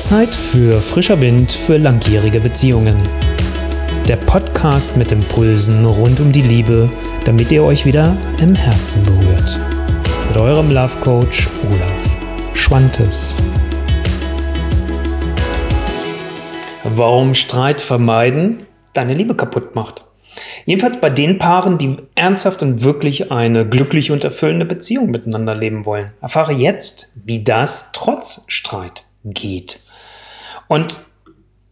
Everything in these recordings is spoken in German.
Zeit für frischer Wind für langjährige Beziehungen. Der Podcast mit Impulsen rund um die Liebe, damit ihr euch wieder im Herzen berührt. Mit eurem Love Coach Olaf Schwantes. Warum Streit vermeiden deine Liebe kaputt macht. Jedenfalls bei den Paaren, die ernsthaft und wirklich eine glückliche und erfüllende Beziehung miteinander leben wollen. Erfahre jetzt, wie das trotz Streit geht. Und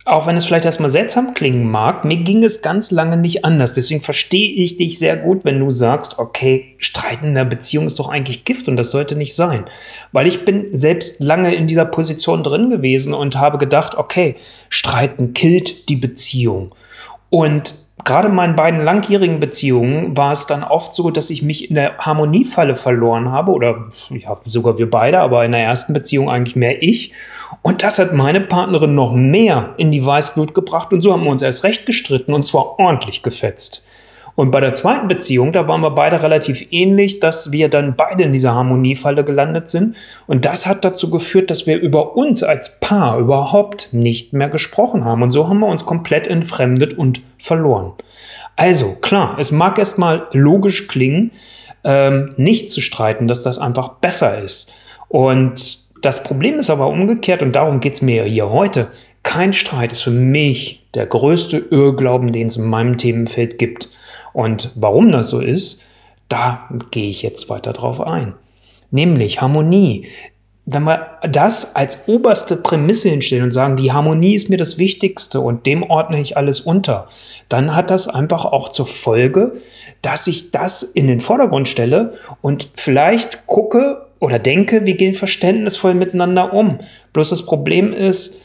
auch wenn es vielleicht erstmal seltsam klingen mag, mir ging es ganz lange nicht anders. Deswegen verstehe ich dich sehr gut, wenn du sagst, okay, Streiten in der Beziehung ist doch eigentlich Gift und das sollte nicht sein. Weil ich bin selbst lange in dieser Position drin gewesen und habe gedacht, okay, Streiten killt die Beziehung. Und gerade in meinen beiden langjährigen Beziehungen war es dann oft so, dass ich mich in der Harmoniefalle verloren habe oder ja, sogar wir beide, aber in der ersten Beziehung eigentlich mehr ich. Und das hat meine Partnerin noch mehr in die Weißglut gebracht und so haben wir uns erst recht gestritten und zwar ordentlich gefetzt. Und bei der zweiten Beziehung, da waren wir beide relativ ähnlich, dass wir dann beide in dieser Harmoniefalle gelandet sind. Und das hat dazu geführt, dass wir über uns als Paar überhaupt nicht mehr gesprochen haben. Und so haben wir uns komplett entfremdet und verloren. Also klar, es mag erstmal logisch klingen, ähm, nicht zu streiten, dass das einfach besser ist. Und das Problem ist aber umgekehrt, und darum geht es mir hier heute. Kein Streit ist für mich der größte Irrglauben, den es in meinem Themenfeld gibt. Und warum das so ist, da gehe ich jetzt weiter drauf ein. Nämlich Harmonie. Wenn wir das als oberste Prämisse hinstellen und sagen, die Harmonie ist mir das Wichtigste und dem ordne ich alles unter, dann hat das einfach auch zur Folge, dass ich das in den Vordergrund stelle und vielleicht gucke oder denke, wir gehen verständnisvoll miteinander um. Bloß das Problem ist,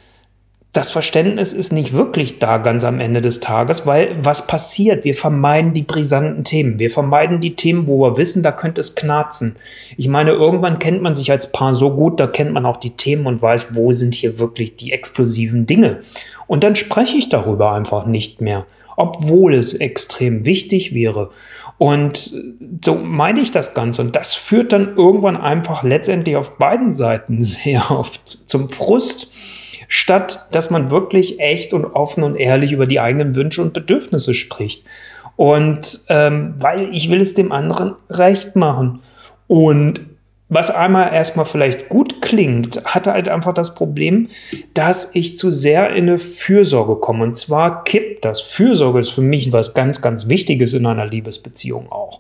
das Verständnis ist nicht wirklich da ganz am Ende des Tages, weil was passiert? Wir vermeiden die brisanten Themen. Wir vermeiden die Themen, wo wir wissen, da könnte es knarzen. Ich meine, irgendwann kennt man sich als Paar so gut, da kennt man auch die Themen und weiß, wo sind hier wirklich die explosiven Dinge. Und dann spreche ich darüber einfach nicht mehr, obwohl es extrem wichtig wäre. Und so meine ich das Ganze. Und das führt dann irgendwann einfach letztendlich auf beiden Seiten sehr oft zum Frust statt dass man wirklich echt und offen und ehrlich über die eigenen Wünsche und Bedürfnisse spricht. Und ähm, weil ich will es dem anderen recht machen. Und was einmal erstmal vielleicht gut klingt, hatte halt einfach das Problem, dass ich zu sehr in eine Fürsorge komme. Und zwar kippt das. Fürsorge ist für mich was ganz, ganz Wichtiges in einer Liebesbeziehung auch.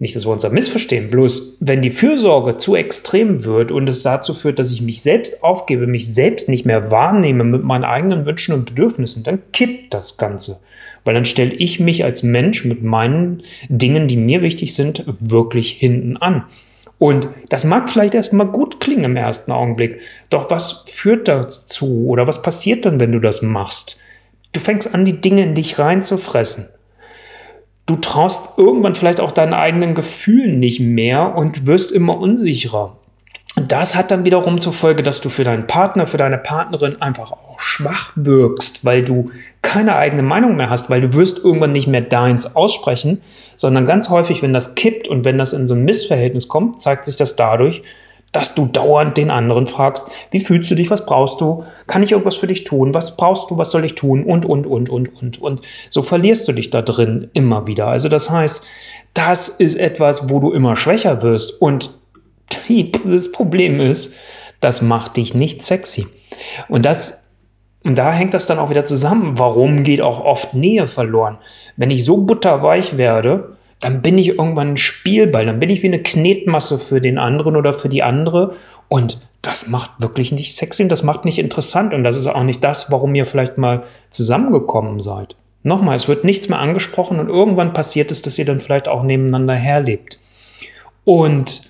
Nicht, dass wir uns da missverstehen, bloß wenn die Fürsorge zu extrem wird und es dazu führt, dass ich mich selbst aufgebe, mich selbst nicht mehr wahrnehme mit meinen eigenen Wünschen und Bedürfnissen, dann kippt das Ganze. Weil dann stelle ich mich als Mensch mit meinen Dingen, die mir wichtig sind, wirklich hinten an. Und das mag vielleicht erstmal gut klingen im ersten Augenblick. Doch was führt dazu oder was passiert dann, wenn du das machst? Du fängst an, die Dinge in dich reinzufressen du traust irgendwann vielleicht auch deinen eigenen Gefühlen nicht mehr und wirst immer unsicherer. Und das hat dann wiederum zur Folge, dass du für deinen Partner, für deine Partnerin einfach auch schwach wirkst, weil du keine eigene Meinung mehr hast, weil du wirst irgendwann nicht mehr deins aussprechen, sondern ganz häufig, wenn das kippt und wenn das in so ein Missverhältnis kommt, zeigt sich das dadurch, dass du dauernd den anderen fragst, wie fühlst du dich, was brauchst du, kann ich irgendwas für dich tun, was brauchst du, was soll ich tun und, und, und, und, und. Und so verlierst du dich da drin immer wieder. Also das heißt, das ist etwas, wo du immer schwächer wirst. Und das Problem ist, das macht dich nicht sexy. Und das und da hängt das dann auch wieder zusammen. Warum geht auch oft Nähe verloren? Wenn ich so butterweich werde, dann bin ich irgendwann ein Spielball, dann bin ich wie eine Knetmasse für den anderen oder für die andere und das macht wirklich nicht sexy und das macht nicht interessant und das ist auch nicht das, warum ihr vielleicht mal zusammengekommen seid. Nochmal, es wird nichts mehr angesprochen und irgendwann passiert es, dass ihr dann vielleicht auch nebeneinander herlebt. Und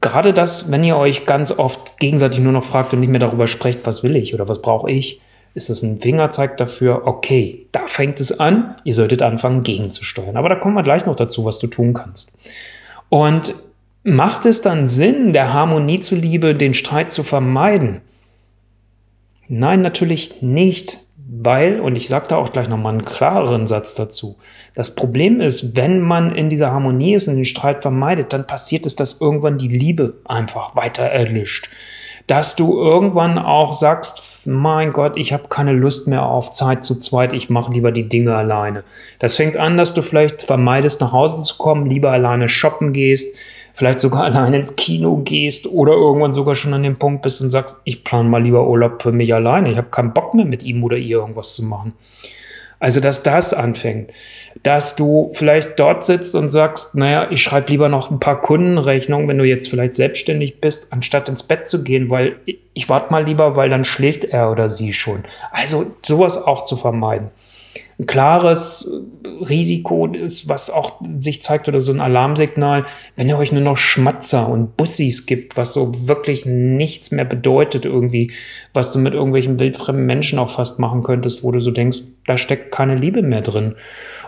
gerade das, wenn ihr euch ganz oft gegenseitig nur noch fragt und nicht mehr darüber sprecht, was will ich oder was brauche ich, ist das ein Fingerzeig dafür, okay, da fängt es an, ihr solltet anfangen gegenzusteuern. Aber da kommen wir gleich noch dazu, was du tun kannst. Und macht es dann Sinn, der Harmonie zuliebe den Streit zu vermeiden? Nein, natürlich nicht, weil, und ich sage da auch gleich nochmal einen klareren Satz dazu, das Problem ist, wenn man in dieser Harmonie ist und den Streit vermeidet, dann passiert es, dass irgendwann die Liebe einfach weiter erlischt dass du irgendwann auch sagst, mein Gott, ich habe keine Lust mehr auf Zeit zu zweit, ich mache lieber die Dinge alleine. Das fängt an, dass du vielleicht vermeidest, nach Hause zu kommen, lieber alleine shoppen gehst, vielleicht sogar allein ins Kino gehst oder irgendwann sogar schon an dem Punkt bist und sagst, ich plane mal lieber Urlaub für mich alleine, ich habe keinen Bock mehr mit ihm oder ihr irgendwas zu machen. Also, dass das anfängt, dass du vielleicht dort sitzt und sagst, naja, ich schreibe lieber noch ein paar Kundenrechnungen, wenn du jetzt vielleicht selbstständig bist, anstatt ins Bett zu gehen, weil ich warte mal lieber, weil dann schläft er oder sie schon. Also sowas auch zu vermeiden. Ein klares Risiko ist, was auch sich zeigt oder so ein Alarmsignal, wenn ihr euch nur noch Schmatzer und Bussis gibt, was so wirklich nichts mehr bedeutet irgendwie, was du mit irgendwelchen wildfremden Menschen auch fast machen könntest, wo du so denkst, da steckt keine Liebe mehr drin.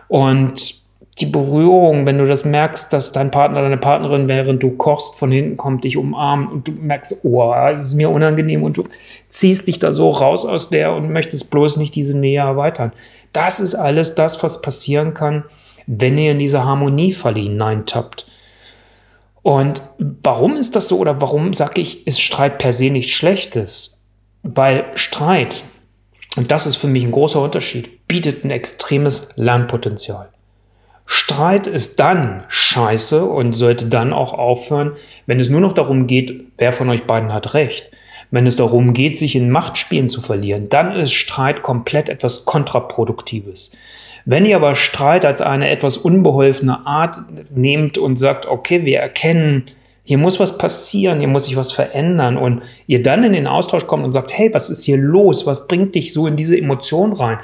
Und die Berührung, wenn du das merkst, dass dein Partner, deine Partnerin, während du kochst, von hinten kommt, dich umarmt und du merkst, oh, das ist mir unangenehm und du ziehst dich da so raus aus der und möchtest bloß nicht diese Nähe erweitern. Das ist alles das, was passieren kann, wenn ihr in diese Harmoniefalle hineintappt. Und warum ist das so oder warum sage ich, ist Streit per se nichts Schlechtes? Weil Streit, und das ist für mich ein großer Unterschied, bietet ein extremes Lernpotenzial. Streit ist dann scheiße und sollte dann auch aufhören, wenn es nur noch darum geht, wer von euch beiden hat recht. Wenn es darum geht, sich in Machtspielen zu verlieren, dann ist Streit komplett etwas Kontraproduktives. Wenn ihr aber Streit als eine etwas unbeholfene Art nehmt und sagt, okay, wir erkennen, hier muss was passieren, hier muss sich was verändern und ihr dann in den Austausch kommt und sagt, hey, was ist hier los? Was bringt dich so in diese Emotion rein?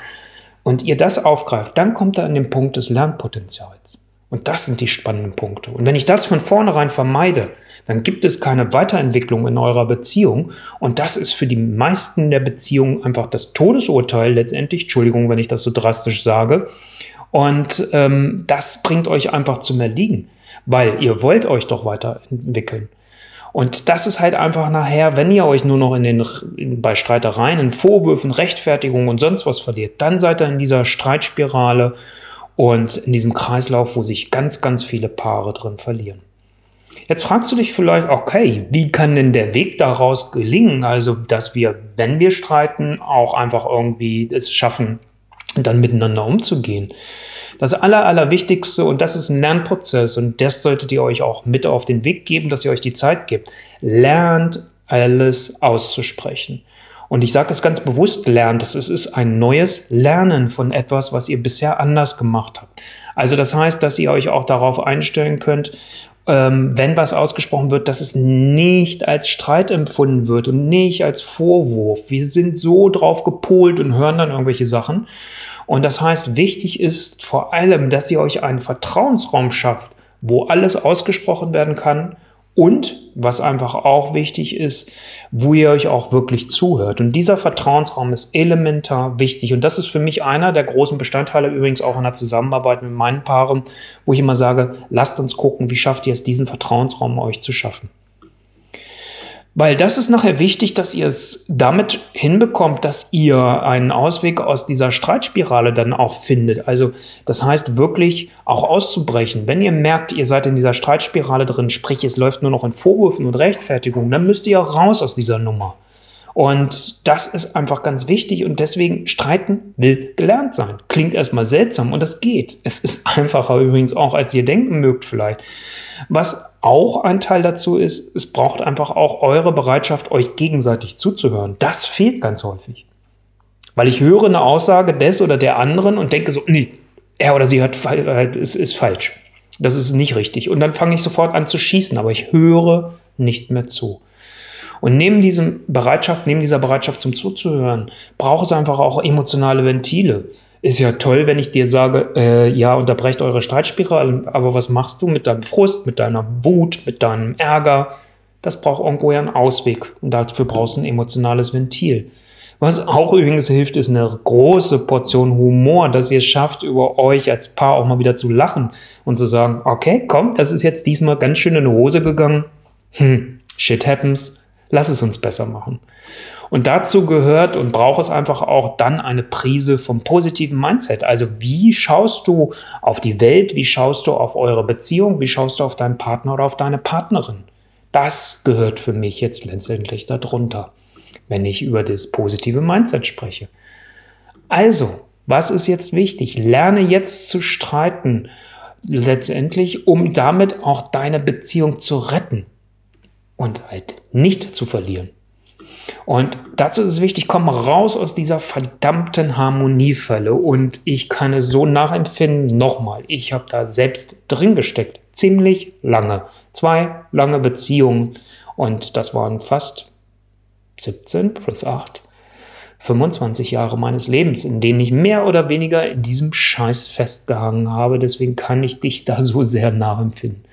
und ihr das aufgreift, dann kommt er an den Punkt des Lernpotenzials. Und das sind die spannenden Punkte. Und wenn ich das von vornherein vermeide, dann gibt es keine Weiterentwicklung in eurer Beziehung. Und das ist für die meisten der Beziehungen einfach das Todesurteil letztendlich. Entschuldigung, wenn ich das so drastisch sage. Und ähm, das bringt euch einfach zum Erliegen, weil ihr wollt euch doch weiterentwickeln. Und das ist halt einfach nachher, wenn ihr euch nur noch in den, in, bei Streitereien, in Vorwürfen, Rechtfertigungen und sonst was verliert, dann seid ihr in dieser Streitspirale und in diesem Kreislauf, wo sich ganz, ganz viele Paare drin verlieren. Jetzt fragst du dich vielleicht, okay, wie kann denn der Weg daraus gelingen? Also, dass wir, wenn wir streiten, auch einfach irgendwie es schaffen, dann miteinander umzugehen. Das Aller, Allerwichtigste, und das ist ein Lernprozess, und das solltet ihr euch auch mit auf den Weg geben, dass ihr euch die Zeit gibt. Lernt alles auszusprechen. Und ich sage es ganz bewusst, lernt. Das ist ein neues Lernen von etwas, was ihr bisher anders gemacht habt. Also das heißt, dass ihr euch auch darauf einstellen könnt, ähm, wenn was ausgesprochen wird, dass es nicht als Streit empfunden wird und nicht als Vorwurf. Wir sind so drauf gepolt und hören dann irgendwelche Sachen. Und das heißt, wichtig ist vor allem, dass ihr euch einen Vertrauensraum schafft, wo alles ausgesprochen werden kann und, was einfach auch wichtig ist, wo ihr euch auch wirklich zuhört. Und dieser Vertrauensraum ist elementar wichtig. Und das ist für mich einer der großen Bestandteile übrigens auch in der Zusammenarbeit mit meinen Paaren, wo ich immer sage, lasst uns gucken, wie schafft ihr es, diesen Vertrauensraum euch zu schaffen. Weil das ist nachher wichtig, dass ihr es damit hinbekommt, dass ihr einen Ausweg aus dieser Streitspirale dann auch findet. Also das heißt wirklich auch auszubrechen. Wenn ihr merkt, ihr seid in dieser Streitspirale drin, sprich es läuft nur noch in Vorwürfen und Rechtfertigungen, dann müsst ihr raus aus dieser Nummer. Und das ist einfach ganz wichtig und deswegen streiten will gelernt sein. Klingt erstmal seltsam und das geht. Es ist einfacher übrigens auch, als ihr denken mögt vielleicht. Was auch ein Teil dazu ist, es braucht einfach auch eure Bereitschaft, euch gegenseitig zuzuhören. Das fehlt ganz häufig. Weil ich höre eine Aussage des oder der anderen und denke so, nee, er oder sie hat, äh, ist, ist falsch. Das ist nicht richtig. Und dann fange ich sofort an zu schießen, aber ich höre nicht mehr zu. Und neben diesem Bereitschaft, neben dieser Bereitschaft zum Zuzuhören, braucht es einfach auch emotionale Ventile. Ist ja toll, wenn ich dir sage, äh, ja, unterbrecht eure Streitspirale, aber was machst du mit deinem Frust, mit deiner Wut, mit deinem Ärger? Das braucht irgendwo ja einen Ausweg und dafür brauchst du ein emotionales Ventil. Was auch übrigens hilft, ist eine große Portion Humor, dass ihr es schafft, über euch als Paar auch mal wieder zu lachen und zu sagen, okay, komm, das ist jetzt diesmal ganz schön in die Hose gegangen. Hm, shit happens Lass es uns besser machen. Und dazu gehört und braucht es einfach auch dann eine Prise vom positiven Mindset. Also wie schaust du auf die Welt, wie schaust du auf eure Beziehung, wie schaust du auf deinen Partner oder auf deine Partnerin? Das gehört für mich jetzt letztendlich darunter, wenn ich über das positive Mindset spreche. Also, was ist jetzt wichtig? Lerne jetzt zu streiten, letztendlich, um damit auch deine Beziehung zu retten und halt nicht zu verlieren. Und dazu ist es wichtig, komm raus aus dieser verdammten Harmoniefälle. Und ich kann es so nachempfinden, nochmal, ich habe da selbst drin gesteckt. Ziemlich lange. Zwei lange Beziehungen. Und das waren fast 17 plus 8. 25 Jahre meines Lebens, in denen ich mehr oder weniger in diesem Scheiß festgehangen habe. Deswegen kann ich dich da so sehr nachempfinden.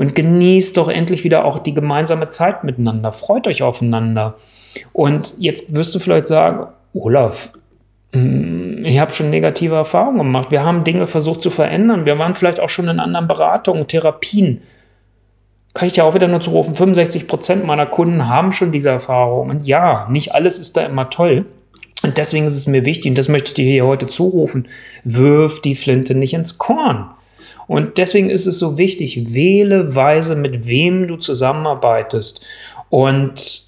Und genießt doch endlich wieder auch die gemeinsame Zeit miteinander. Freut euch aufeinander. Und jetzt wirst du vielleicht sagen, Olaf, hm, ich habe schon negative Erfahrungen gemacht. Wir haben Dinge versucht zu verändern. Wir waren vielleicht auch schon in anderen Beratungen, Therapien. Kann ich ja auch wieder nur zurufen, 65 Prozent meiner Kunden haben schon diese Erfahrung. Und ja, nicht alles ist da immer toll. Und deswegen ist es mir wichtig, und das möchte ich dir hier heute zurufen, wirf die Flinte nicht ins Korn. Und deswegen ist es so wichtig, wähle weise, mit wem du zusammenarbeitest. Und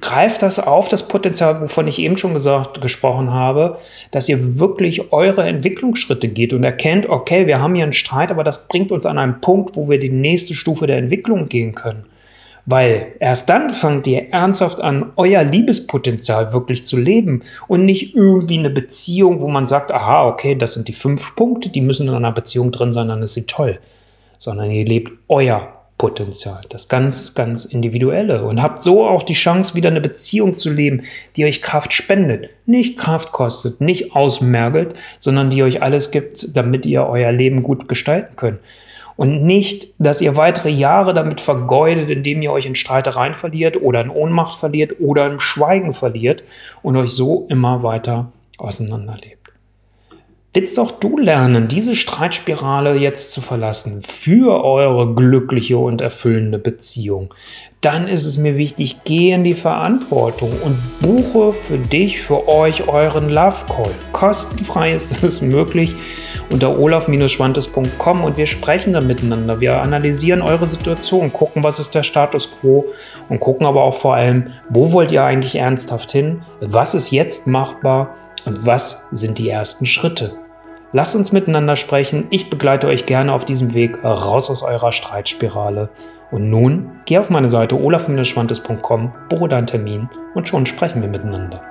greift das auf, das Potenzial, wovon ich eben schon gesagt, gesprochen habe, dass ihr wirklich eure Entwicklungsschritte geht und erkennt, okay, wir haben hier einen Streit, aber das bringt uns an einen Punkt, wo wir die nächste Stufe der Entwicklung gehen können. Weil erst dann fangt ihr ernsthaft an, euer Liebespotenzial wirklich zu leben und nicht irgendwie eine Beziehung, wo man sagt, aha, okay, das sind die fünf Punkte, die müssen in einer Beziehung drin sein, dann ist sie toll. Sondern ihr lebt euer Potenzial, das ganz, ganz individuelle und habt so auch die Chance, wieder eine Beziehung zu leben, die euch Kraft spendet, nicht Kraft kostet, nicht ausmergelt, sondern die euch alles gibt, damit ihr euer Leben gut gestalten könnt. Und nicht, dass ihr weitere Jahre damit vergeudet, indem ihr euch in Streitereien verliert oder in Ohnmacht verliert oder im Schweigen verliert und euch so immer weiter auseinanderlebt. Willst auch du lernen, diese Streitspirale jetzt zu verlassen für eure glückliche und erfüllende Beziehung? Dann ist es mir wichtig, geh in die Verantwortung und buche für dich, für euch euren Love Call. Kostenfrei ist es möglich unter olaf-schwantes.com und wir sprechen dann miteinander. Wir analysieren eure Situation, gucken, was ist der Status quo und gucken aber auch vor allem, wo wollt ihr eigentlich ernsthaft hin? Was ist jetzt machbar? Und was sind die ersten Schritte? Lasst uns miteinander sprechen. Ich begleite euch gerne auf diesem Weg raus aus eurer Streitspirale. Und nun geh auf meine Seite olaf-schwantes.com, buche deinen Termin und schon sprechen wir miteinander.